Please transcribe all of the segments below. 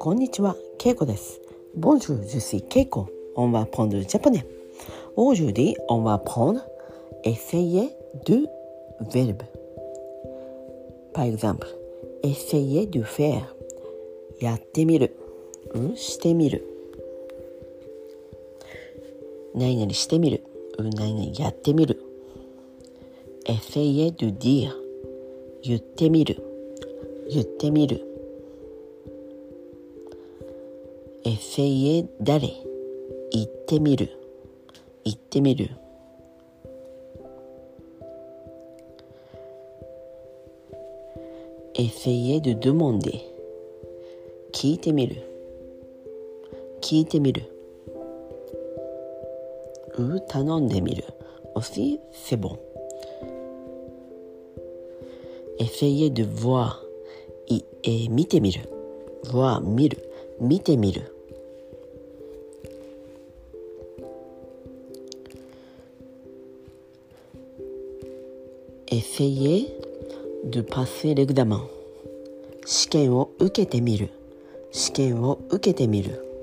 こんにちは、けいこです。 Bonjour, je suis けいこ、 on va apprendre japonais. Aujourd'hui, on va apprendre, essayer, de, verbe. Par exemple, essayer, de, faire.やってみる。うん、してみる。何々してみる。うん、何々やってみる。Essayer de dire. 言ってみる。言ってみる。essayer d'aller 行ってみる行ってみる essayer de demander 聞いてみる聞いてみるう頼んでみる aussi c'est bon essayer de voir い、えー、見てみる voir 見る見てみる essayer de passer l'examen 試験を受けてみる試験を受けてみる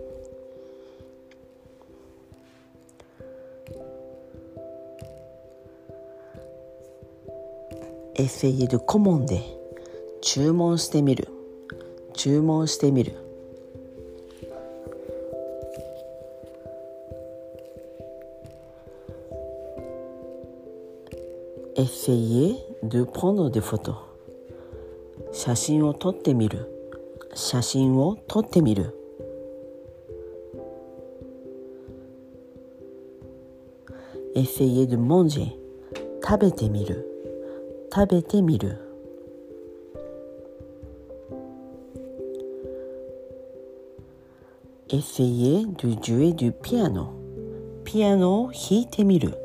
essayer de commander 注文してみる注文してみる essayer de prendre des photos 写真を撮ってみる写真を撮ってみる essayer de manger 食べてみる食べてみる essayer de jouer du piano ピアノを弾いてみる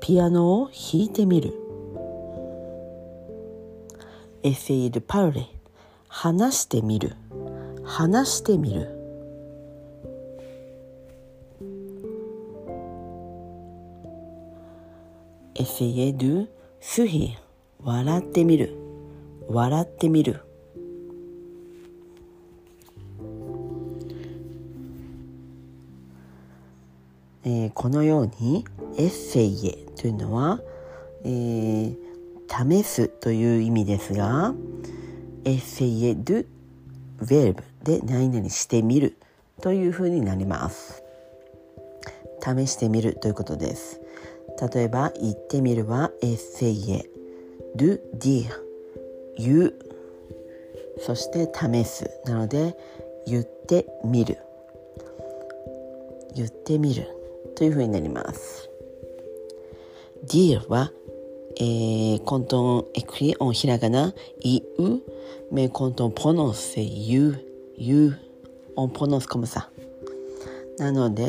ピアノを弾いてみる essayer de parler 話してみる話してみる essayer de sourire 笑ってみる笑ってみるえー、このようにエッセイエというのは、えー、試すという意味ですが、エッセイエドゥヴェルブで何々してみるというふうになります。試してみるということです。例えば、言ってみるはエッセイエドゥディー言う。そして試す。なので言ってみる。言ってみる。というふうになります。dire は、えー、quand on écrit en ひらがな、いう、mais quand on prononce, c'est you, you, on prononce comme ça. なので、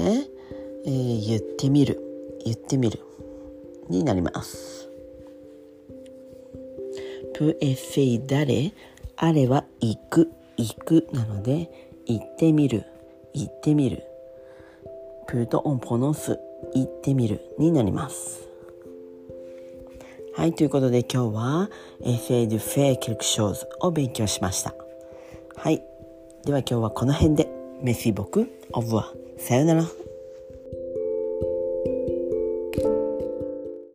えー、言ってみる、言ってみる。になります。Peut essayer d'aller あれは行く、行くなので、行ってみる、行ってみる。peut on prononce 行ってみるになります。はい、ということで今日は Essay de faire quelque chose を勉強しました。はい。では今日はこの辺で。メシボク、オブワ。さよなら。